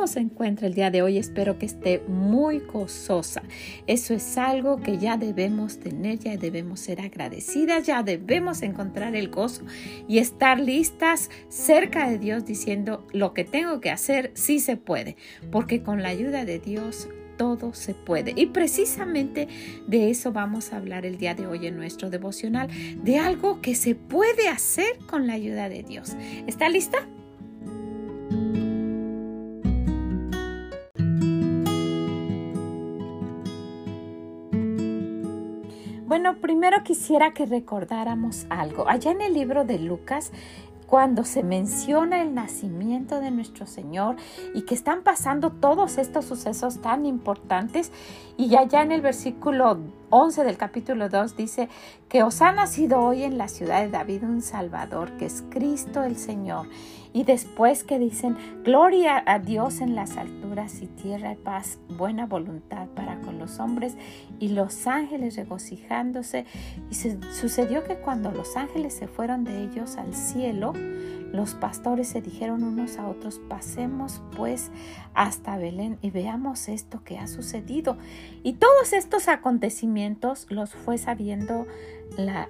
¿Cómo se encuentra el día de hoy? Espero que esté muy gozosa. Eso es algo que ya debemos tener, ya debemos ser agradecidas, ya debemos encontrar el gozo y estar listas cerca de Dios diciendo lo que tengo que hacer, sí se puede, porque con la ayuda de Dios todo se puede. Y precisamente de eso vamos a hablar el día de hoy en nuestro devocional, de algo que se puede hacer con la ayuda de Dios. ¿Está lista? Bueno, primero quisiera que recordáramos algo. Allá en el libro de Lucas, cuando se menciona el nacimiento de nuestro Señor y que están pasando todos estos sucesos tan importantes, y allá en el versículo 11 del capítulo 2 dice que os ha nacido hoy en la ciudad de David un Salvador, que es Cristo el Señor. Y después que dicen, gloria a Dios en las alturas y tierra y paz, buena voluntad para con los hombres y los ángeles regocijándose. Y sucedió que cuando los ángeles se fueron de ellos al cielo, los pastores se dijeron unos a otros, pasemos pues hasta Belén y veamos esto que ha sucedido. Y todos estos acontecimientos los fue sabiendo la,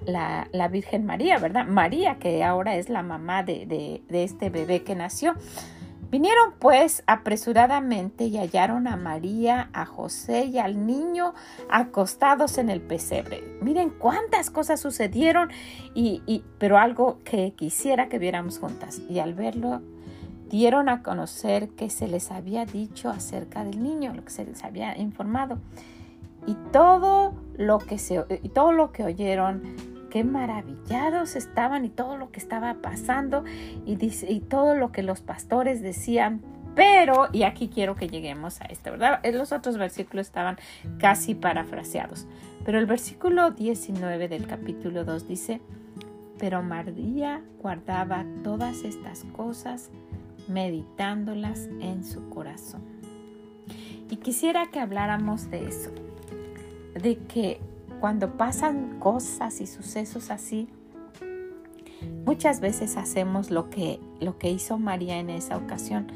la, Virgen María, ¿verdad? María, que ahora es la mamá de, de este bebé que nació. Vinieron pues apresuradamente y hallaron a María, a José y al niño acostados en el pesebre. Miren cuántas cosas sucedieron, y, pero algo que quisiera que viéramos juntas. Y al verlo, dieron a conocer que se les había dicho acerca del niño, lo que se les había informado. Y todo lo que, se, y todo lo que oyeron qué maravillados estaban y todo lo que estaba pasando y, y todo lo que los pastores decían. Pero, y aquí quiero que lleguemos a esto, ¿verdad? Los otros versículos estaban casi parafraseados. Pero el versículo 19 del capítulo 2 dice, pero María guardaba todas estas cosas meditándolas en su corazón. Y quisiera que habláramos de eso, de que cuando pasan cosas y sucesos así, muchas veces hacemos lo que, lo que hizo María en esa ocasión.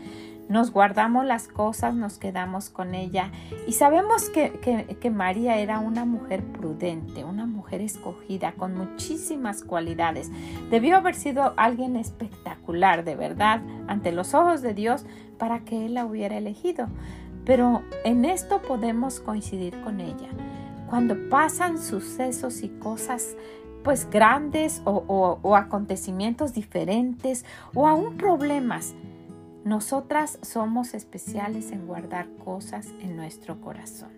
Nos guardamos las cosas, nos quedamos con ella y sabemos que, que, María era una mujer prudente, una mujer escogida con muchísimas cualidades. Debió haber sido alguien espectacular, de verdad, ante los ojos de Dios para que Él la hubiera elegido. Pero en esto podemos coincidir con ella cuando pasan sucesos y cosas pues grandes o, acontecimientos diferentes o aún problemas, nosotras somos especiales en guardar cosas en nuestro corazón,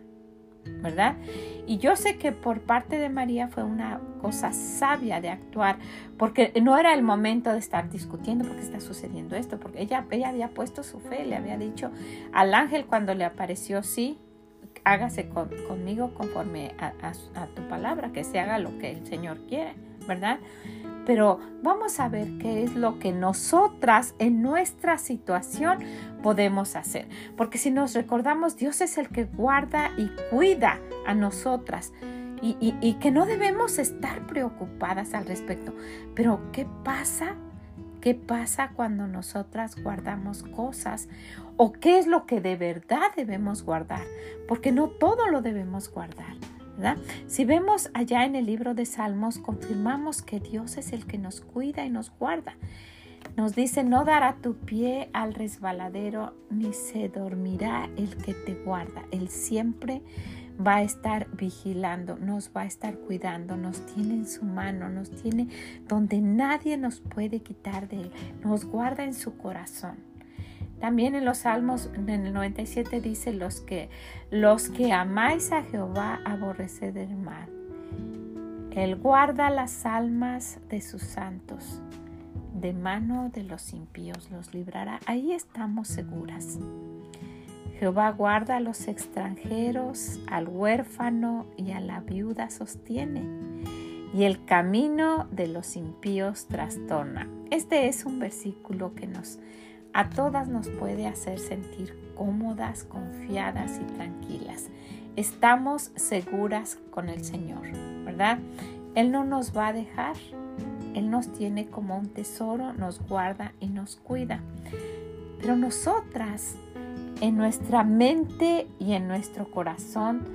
¿verdad? Y yo sé que por parte de María fue una cosa sabia de actuar, porque no era el momento de estar discutiendo por qué está sucediendo esto, porque ella, ella había puesto su fe, le había dicho al ángel cuando le apareció, sí, hágase conmigo conforme a, tu palabra, que se haga lo que el Señor quiere, ¿verdad? Pero vamos a ver qué es lo que nosotras en nuestra situación podemos hacer. Porque si nos recordamos, Dios es el que guarda y cuida a nosotras. Y, y que no debemos estar preocupadas al respecto. Pero ¿qué pasa ¿Qué pasa cuando nosotras guardamos cosas? ¿O qué es lo que de verdad debemos guardar? Porque no todo lo debemos guardar. ¿verdad? Si vemos allá en el libro de Salmos, confirmamos que Dios es el que nos cuida y nos guarda. Nos dice, no dará tu pie al resbaladero, ni se dormirá el que te guarda. Él siempre va a estar vigilando, nos va a estar cuidando, nos tiene en su mano, nos tiene donde nadie nos puede quitar de él, nos guarda en su corazón. También en los Salmos en el 97 dice los que los que amáis a Jehová aborreced el mal. Él guarda las almas de sus santos, de mano de los impíos los librará. Ahí estamos seguras. Jehová guarda a los extranjeros, al huérfano y a la viuda sostiene, y el camino de los impíos trastorna. Este es un versículo que nos a todas nos puede hacer sentir cómodas, confiadas y tranquilas. Estamos seguras con el Señor, ¿verdad? Él no nos va a dejar. Él nos tiene como un tesoro, nos guarda y nos cuida. Pero nosotras en nuestra mente y en nuestro corazón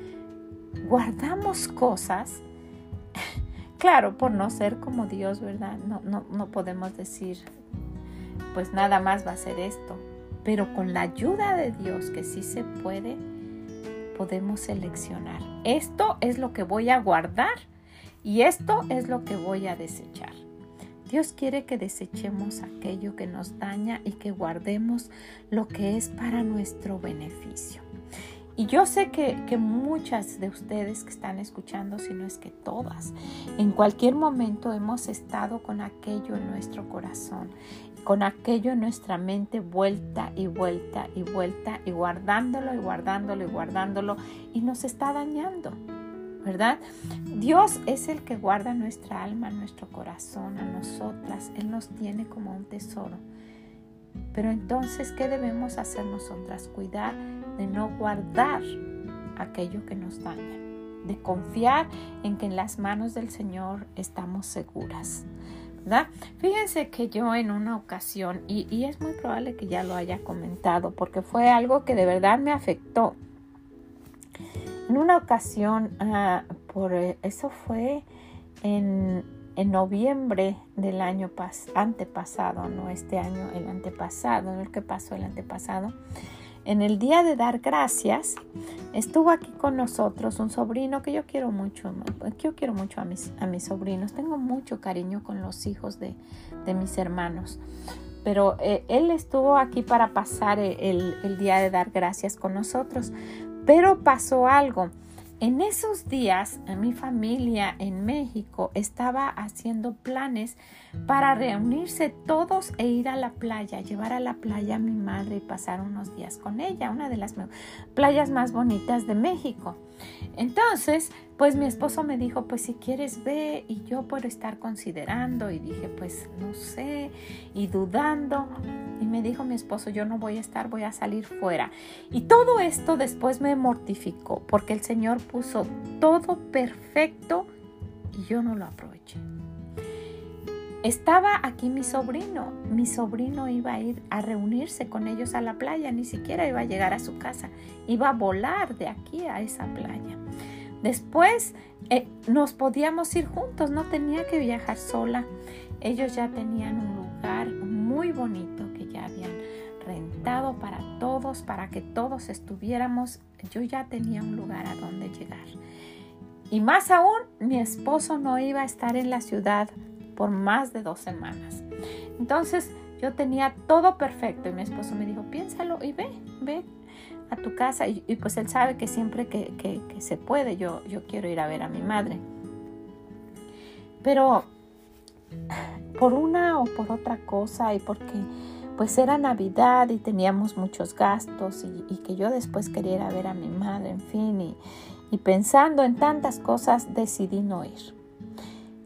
guardamos cosas, claro, por no ser como Dios, ¿verdad? No, no, no podemos decir, pues nada más va a ser esto, pero con la ayuda de Dios, que sí se puede, podemos seleccionar. Esto es lo que voy a guardar y esto es lo que voy a desechar. Dios quiere que desechemos aquello que nos daña y que guardemos lo que es para nuestro beneficio. Y yo sé que, muchas de ustedes que están escuchando, si no es que todas, en cualquier momento hemos estado con aquello en nuestro corazón, con aquello en nuestra mente vuelta y vuelta y vuelta y guardándolo y guardándolo y guardándolo y nos está dañando. ¿Verdad? Dios es el que guarda nuestra alma, nuestro corazón, a nosotras. Él nos tiene como un tesoro. Pero entonces, ¿qué debemos hacer nosotras? Cuidar de no guardar aquello que nos daña, de confiar en que en las manos del Señor estamos seguras. ¿verdad? Fíjense que yo en una ocasión, y, y es muy probable que ya lo haya comentado, porque fue algo que de verdad me afectó. En una ocasión, ah, por eh, eso fue en, noviembre del año antepasado, no este año, el antepasado, no el que pasó el antepasado. En el día de dar gracias, estuvo aquí con nosotros un sobrino que yo quiero mucho, yo quiero mucho a mis, a mis sobrinos, tengo mucho cariño con los hijos de, mis hermanos pero eh, él estuvo aquí para pasar el, el, día de dar gracias con nosotros. Pero pasó algo. En esos días, mi familia en México estaba haciendo planes para reunirse todos e ir a la playa, llevar a la playa a mi madre y pasar unos días con ella, una de las playas más bonitas de México. Entonces, pues mi esposo me dijo, pues si quieres ve y yo puedo estar considerando y dije, pues no sé, y dudando. Y me dijo mi esposo, yo no voy a estar, voy a salir fuera. Y todo esto después me mortificó porque el Señor puso todo perfecto y yo no lo aproveché. Estaba aquí mi sobrino. Mi sobrino iba a ir a reunirse con ellos a la playa, ni siquiera iba a llegar a su casa, iba a volar de aquí a esa playa. Después eh, nos podíamos ir juntos, no tenía que viajar sola. Ellos ya tenían un lugar muy bonito que ya habían rentado para todos, para que todos estuviéramos. Yo ya tenía un lugar a donde llegar. Y más aún, mi esposo no iba a estar en la ciudad por más de dos semanas. Entonces yo tenía todo perfecto y mi esposo me dijo, piénsalo y ve, ve a tu casa. Y, pues él sabe que siempre que, que, se puede, yo, yo quiero ir a ver a mi madre. Pero por una o por otra cosa y porque pues era Navidad y teníamos muchos gastos y, que yo después quería ir a ver a mi madre, en fin, y, y pensando en tantas cosas decidí no ir.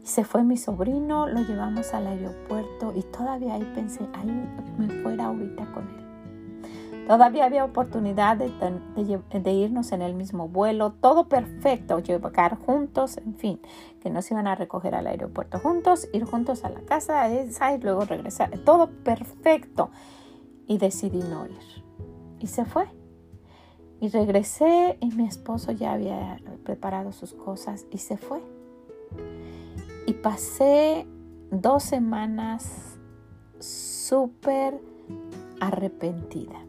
Se fue mi sobrino, lo llevamos al aeropuerto y todavía ahí pensé, ahí me fuera ahorita con él. Todavía había oportunidad de, irnos en el mismo vuelo, todo perfecto, llegar juntos, en fin, que nos iban a recoger al aeropuerto juntos, ir juntos a la casa esa y luego regresar, todo perfecto. Y decidí no ir. Y se fue. Y regresé y mi esposo ya había preparado sus cosas y se fue. Pasé dos semanas súper arrepentida.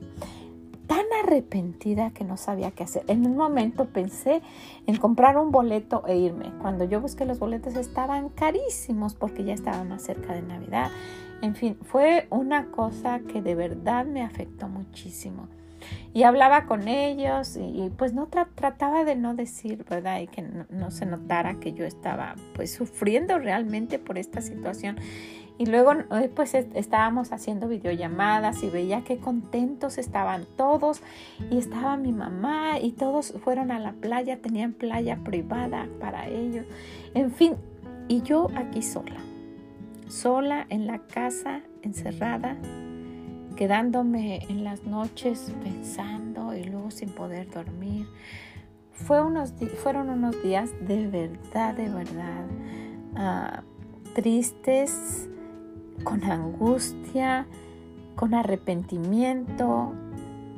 Tan arrepentida que no sabía qué hacer. En un momento pensé en comprar un boleto e irme. Cuando yo busqué los boletos estaban carísimos porque ya estaba más cerca de Navidad. En fin, fue una cosa que de verdad me afectó muchísimo y hablaba con ellos y, pues no trataba de no decir, ¿verdad? Y que no, se notara que yo estaba pues sufriendo realmente por esta situación. Y luego eh, pues estábamos haciendo videollamadas y veía qué contentos estaban todos y estaba mi mamá y todos fueron a la playa, tenían playa privada para ellos. En fin, y yo aquí sola, sola en la casa, encerrada, quedándome en las noches pensando y luego sin poder dormir. Fue unos fueron unos días de verdad, de verdad, ah, tristes, con angustia, con arrepentimiento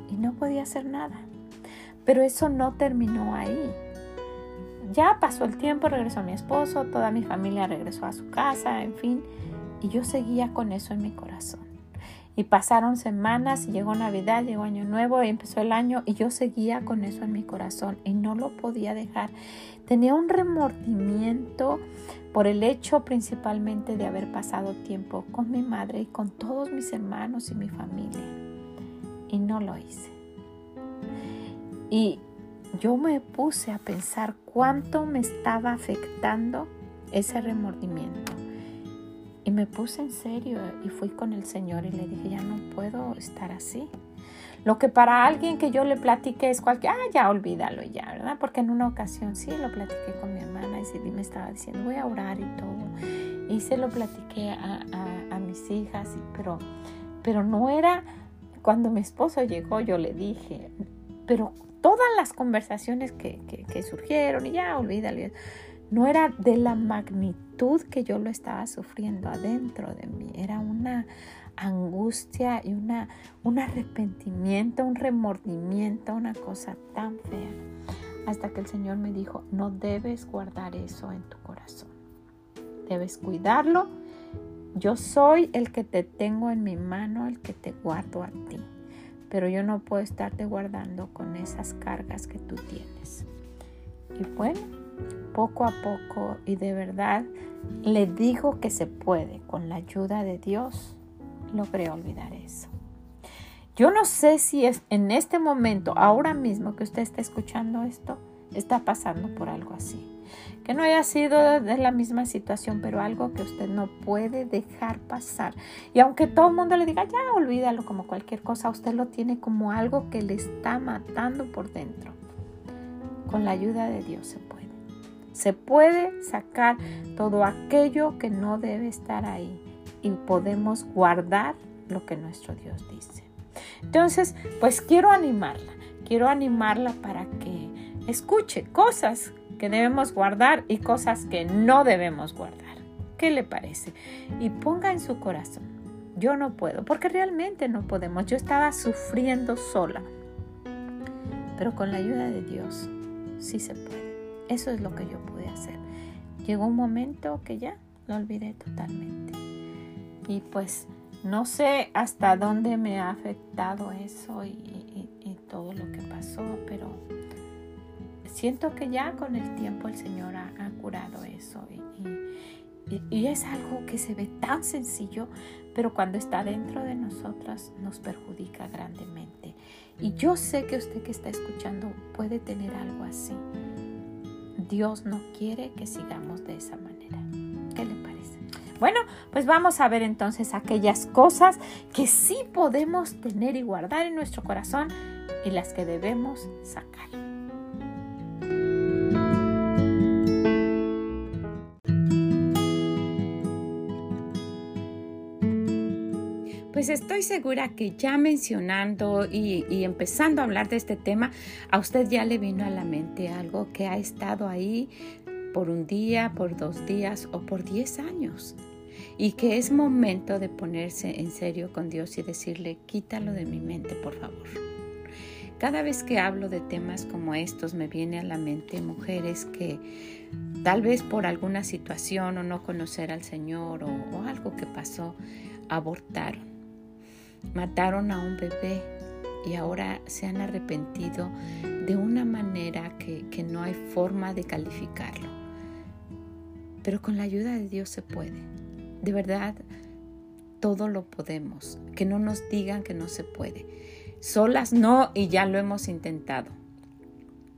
y no podía hacer nada. Pero eso no terminó ahí. Ya pasó el tiempo, regresó mi esposo, toda mi familia regresó a su casa, en fin, y yo seguía con eso en mi corazón. Y pasaron semanas y llegó Navidad, llegó Año Nuevo y empezó el año y yo seguía con eso en mi corazón y no lo podía dejar. Tenía un remordimiento por el hecho principalmente de haber pasado tiempo con mi madre y con todos mis hermanos y mi familia. Y no lo hice. Y yo me puse a pensar cuánto me estaba afectando ese remordimiento. Y me puse en serio y fui con el Señor y le dije, ya no puedo estar así. Lo que para alguien que yo le platiqué es cualquier, ah, ya olvídalo ya, ¿verdad? Porque en una ocasión sí lo platiqué con mi hermana y me estaba diciendo, voy a orar y todo. Y se lo platiqué a, mis hijas, pero, pero no era, cuando mi esposo llegó yo le dije, pero todas las conversaciones que, que, que surgieron y ya olvídalo, no era de la magnitud que yo lo estaba sufriendo adentro de mí, era una angustia y una, un arrepentimiento, un remordimiento, una cosa tan fea. Hasta que el Señor me dijo, no debes guardar eso en tu corazón. Debes cuidarlo. Yo soy el que te tengo en mi mano, el que te guardo a ti. Pero yo no puedo estarte guardando con esas cargas que tú tienes. Y bueno, poco a poco y de verdad le digo que se puede con la ayuda de Dios logré olvidar eso. Yo no sé si es en este momento, ahora mismo que usted está escuchando esto, está pasando por algo así. Que no haya sido de la misma situación, pero algo que usted no puede dejar pasar. Y aunque todo el mundo le diga, ya olvídalo como cualquier cosa, usted lo tiene como algo que le está matando por dentro. Con la ayuda de Dios se. Se puede sacar todo aquello que no debe estar ahí y podemos guardar lo que nuestro Dios dice. Entonces, pues quiero animarla, quiero animarla para que escuche cosas que debemos guardar y cosas que no debemos guardar. ¿Qué le parece? Y ponga en su corazón, yo no puedo, porque realmente no podemos. Yo estaba sufriendo sola, pero con la ayuda de Dios sí se puede. Eso es lo que yo pude hacer. Llegó un momento que ya lo olvidé totalmente. Y pues no sé hasta dónde me ha afectado eso y, todo lo que pasó, pero siento que ya con el tiempo el Señor ha, curado eso y, y, es algo que se ve tan sencillo, pero cuando está dentro de nosotras nos perjudica grandemente. Y yo sé que usted que está escuchando puede tener algo así. Dios no quiere que sigamos de esa manera. ¿Qué le parece? Bueno, pues vamos a ver entonces aquellas cosas que sí podemos tener y guardar en nuestro corazón y las que debemos sacar. Pues estoy segura que ya mencionando y, y, empezando a hablar de este tema, a usted ya le vino a la mente algo que ha estado ahí por un día, por dos días o por diez años y que es momento de ponerse en serio con Dios y decirle, quítalo de mi mente, por favor. Cada vez que hablo de temas como estos me viene a la mente mujeres que tal vez por alguna situación o no conocer al Señor o, algo que pasó, abortaron. Mataron a un bebé y ahora se han arrepentido de una manera que, que no hay forma de calificarlo. Pero con la ayuda de Dios se puede. De verdad, todo lo podemos. Que no nos digan que no se puede. Solas no y ya lo hemos intentado.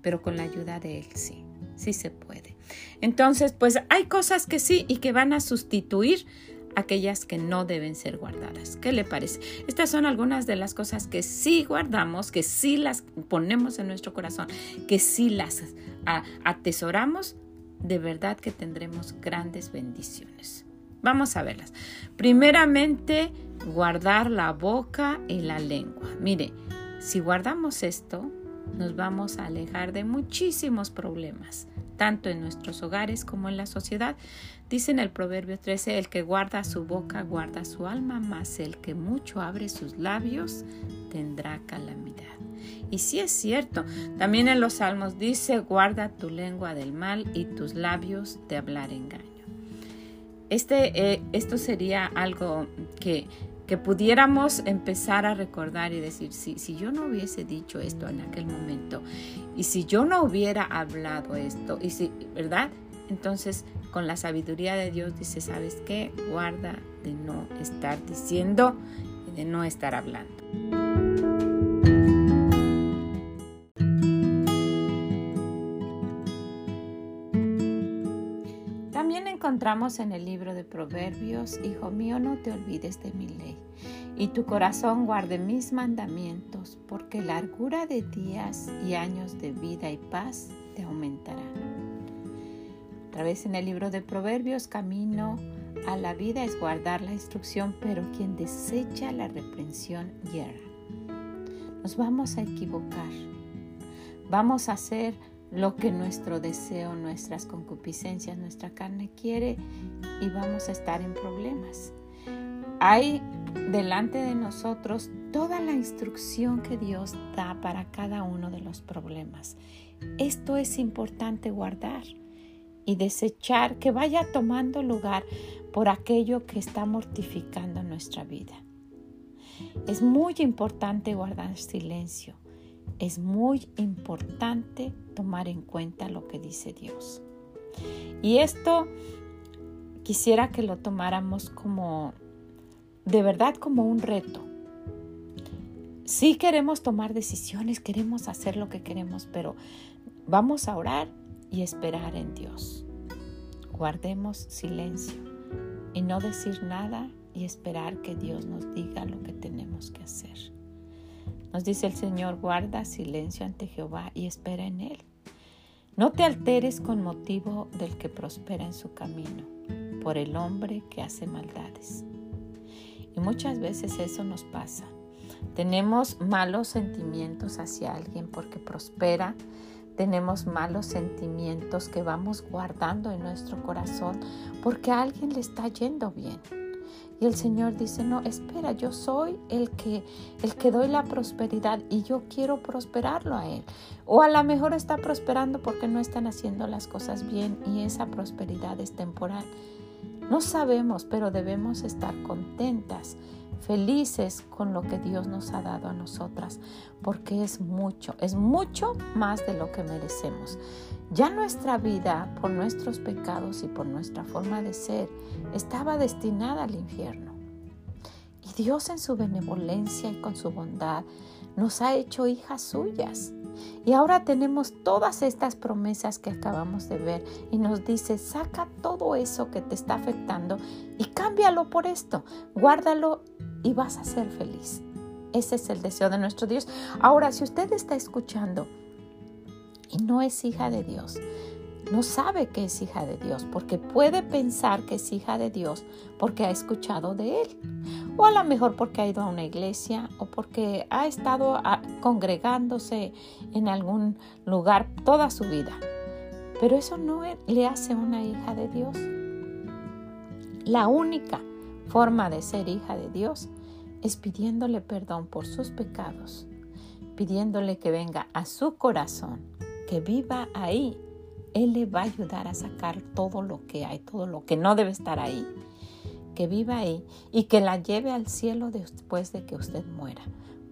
Pero con la ayuda de Él sí, sí se puede. Entonces, pues hay cosas que sí y que van a sustituir aquellas que no deben ser guardadas. ¿Qué le parece? Estas son algunas de las cosas que sí guardamos, que sí las ponemos en nuestro corazón, que sí las atesoramos, de verdad que tendremos grandes bendiciones. Vamos a verlas. Primeramente, guardar la boca y la lengua. Mire, si guardamos esto, nos vamos a alejar de muchísimos problemas, tanto en nuestros hogares como en la sociedad. Dice en el Proverbio 13, el que guarda su boca guarda su alma, mas el que mucho abre sus labios tendrá calamidad. Y sí es cierto, también en los Salmos dice, guarda tu lengua del mal y tus labios de hablar engaño. Este, eh, esto sería algo que, que, pudiéramos empezar a recordar y decir, si, si yo no hubiese dicho esto en aquel momento, y si yo no hubiera hablado esto, y si, ¿verdad? Entonces, con la sabiduría de Dios dice, ¿sabes qué? Guarda de no estar diciendo y de no estar hablando. encontramos en el libro de Proverbios, Hijo mío, no te olvides de mi ley, y tu corazón guarde mis mandamientos, porque largura de días y años de vida y paz te aumentarán. Otra vez en el libro de Proverbios, camino a la vida es guardar la instrucción, pero quien desecha la reprensión hierra. Nos vamos a equivocar. Vamos a hacer lo que nuestro deseo, nuestras concupiscencias, nuestra carne quiere y vamos a estar en problemas. Hay delante de nosotros toda la instrucción que Dios da para cada uno de los problemas. Esto es importante guardar y desechar que vaya tomando lugar por aquello que está mortificando nuestra vida. Es muy importante guardar silencio es muy importante tomar en cuenta lo que dice Dios. Y esto quisiera que lo tomáramos como, de verdad, como un reto. Sí queremos tomar decisiones, queremos hacer lo que queremos, pero vamos a orar y esperar en Dios. Guardemos silencio y no decir nada y esperar que Dios nos diga lo que tenemos que hacer. Nos dice el Señor, guarda silencio ante Jehová y espera en Él. No te alteres con motivo del que prospera en su camino, por el hombre que hace maldades. Y muchas veces eso nos pasa. Tenemos malos sentimientos hacia alguien porque prospera. Tenemos malos sentimientos que vamos guardando en nuestro corazón porque a alguien le está yendo bien. Y el Señor dice, no, espera, yo soy el que, el que doy la prosperidad y yo quiero prosperarlo a Él. O a lo mejor está prosperando porque no están haciendo las cosas bien y esa prosperidad es temporal. No sabemos, pero debemos estar contentas felices con lo que Dios nos ha dado a nosotras, porque es mucho, es mucho más de lo que merecemos. Ya nuestra vida, por nuestros pecados y por nuestra forma de ser, estaba destinada al infierno. Y Dios en su benevolencia y con su bondad nos ha hecho hijas suyas. Y ahora tenemos todas estas promesas que acabamos de ver y nos dice, saca todo eso que te está afectando y cámbialo por esto, guárdalo y vas a ser feliz. Ese es el deseo de nuestro Dios. Ahora, si usted está escuchando y no es hija de Dios, no sabe que es hija de Dios, porque puede pensar que es hija de Dios porque ha escuchado de Él, o a lo mejor porque ha ido a una iglesia o porque ha estado ah, congregándose en algún lugar toda su vida. Pero eso no le hace una hija de Dios. La única forma de ser hija de Dios es pidiéndole perdón por sus pecados, pidiéndole que venga a su corazón, que viva ahí. Él le va a ayudar a sacar todo lo que hay, todo lo que no debe estar ahí. Que viva ahí y que la lleve al cielo después de que usted muera,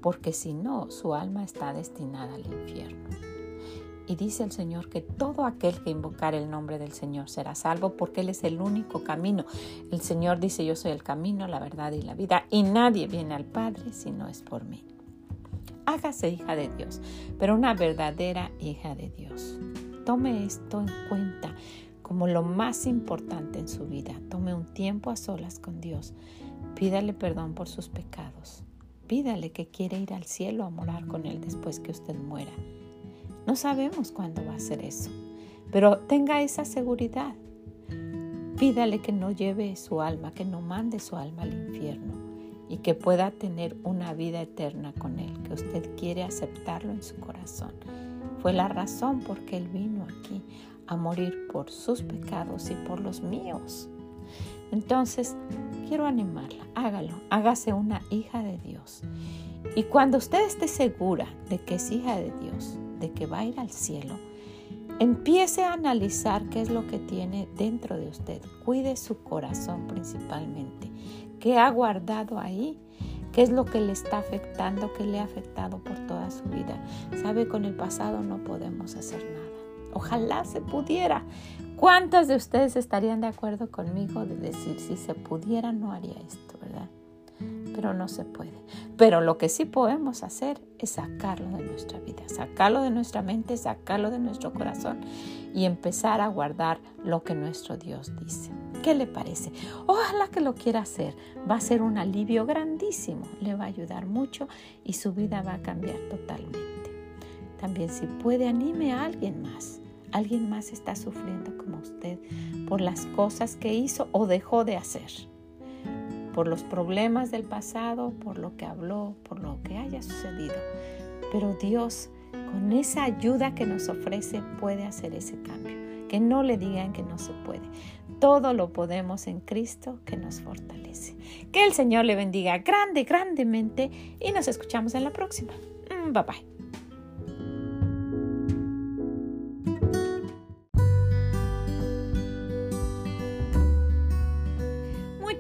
porque si no, su alma está destinada al infierno. Y dice el Señor que todo aquel que invocar el nombre del Señor será salvo porque Él es el único camino. El Señor dice, yo soy el camino, la verdad y la vida, y nadie viene al Padre si no es por mí. Hágase hija de Dios, pero una verdadera hija de Dios. Tome esto en cuenta como lo más importante en su vida. Tome un tiempo a solas con Dios. Pídale perdón por sus pecados. Pídale que quiere ir al cielo a morar con Él después que usted muera. No sabemos cuándo va a ser eso, pero tenga esa seguridad. Pídale que no lleve su alma, que no mande su alma al infierno y que pueda tener una vida eterna con Él, que usted quiere aceptarlo en su corazón. Fue la razón por que Él vino aquí, a morir por sus pecados y por los míos. Entonces, quiero animarla, hágalo, hágase una hija de Dios. Y cuando usted esté segura de que es hija de Dios, de que va a ir al cielo, empiece a analizar qué es lo que tiene dentro de usted. Cuide su corazón principalmente. ¿Qué ha guardado ahí? ¿Qué es lo que le está afectando? ¿Qué le ha afectado por toda su vida? Sabe, con el pasado no podemos hacer nada. Ojalá se pudiera. ¿Cuántas de ustedes estarían de acuerdo conmigo de decir si se pudiera no haría esto, verdad? Pero no se puede. Pero lo que sí podemos hacer es sacarlo de nuestra vida, sacarlo de nuestra mente, sacarlo de nuestro corazón y empezar a guardar lo que nuestro Dios dice. ¿Qué le parece? Ojalá que lo quiera hacer. Va a ser un alivio grandísimo. Le va a ayudar mucho y su vida va a cambiar totalmente. También si puede, anime a alguien más. Alguien más está sufriendo como usted por las cosas que hizo o dejó de hacer, por los problemas del pasado, por lo que habló, por lo que haya sucedido. Pero Dios, con esa ayuda que nos ofrece, puede hacer ese cambio. Que no le digan que no se puede. Todo lo podemos en Cristo que nos fortalece. Que el Señor le bendiga grande, grandemente y nos escuchamos en la próxima. Mm, bye bye.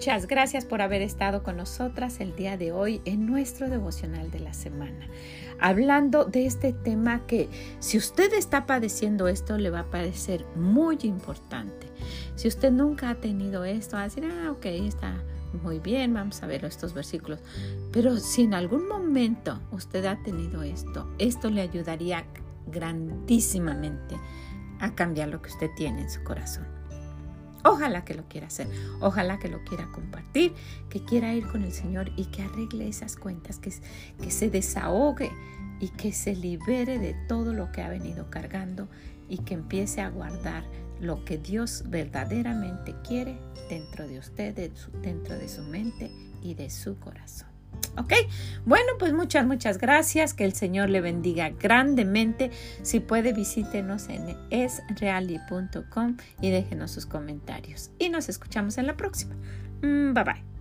Muchas gracias por haber estado con nosotras el día de hoy en nuestro devocional de la semana. Hablando de este tema que si usted está padeciendo esto le va a parecer muy importante. Si usted nunca ha tenido esto, va a decir, ah, ok, está muy bien, vamos a ver estos versículos. Pero si en algún momento usted ha tenido esto, esto le ayudaría grandísimamente a cambiar lo que usted tiene en su corazón. Ojalá que lo quiera hacer, ojalá que lo quiera compartir, que quiera ir con el Señor y que arregle esas cuentas, que, se desahogue y que se libere de todo lo que ha venido cargando y que empiece a guardar lo que Dios verdaderamente quiere dentro de usted, dentro de su mente y de su corazón. ¿Ok? Bueno, pues muchas, muchas gracias. Que el Señor le bendiga grandemente. Si puede, visítenos en esreali.com y déjenos sus comentarios. Y nos escuchamos en la próxima. Mm, bye bye.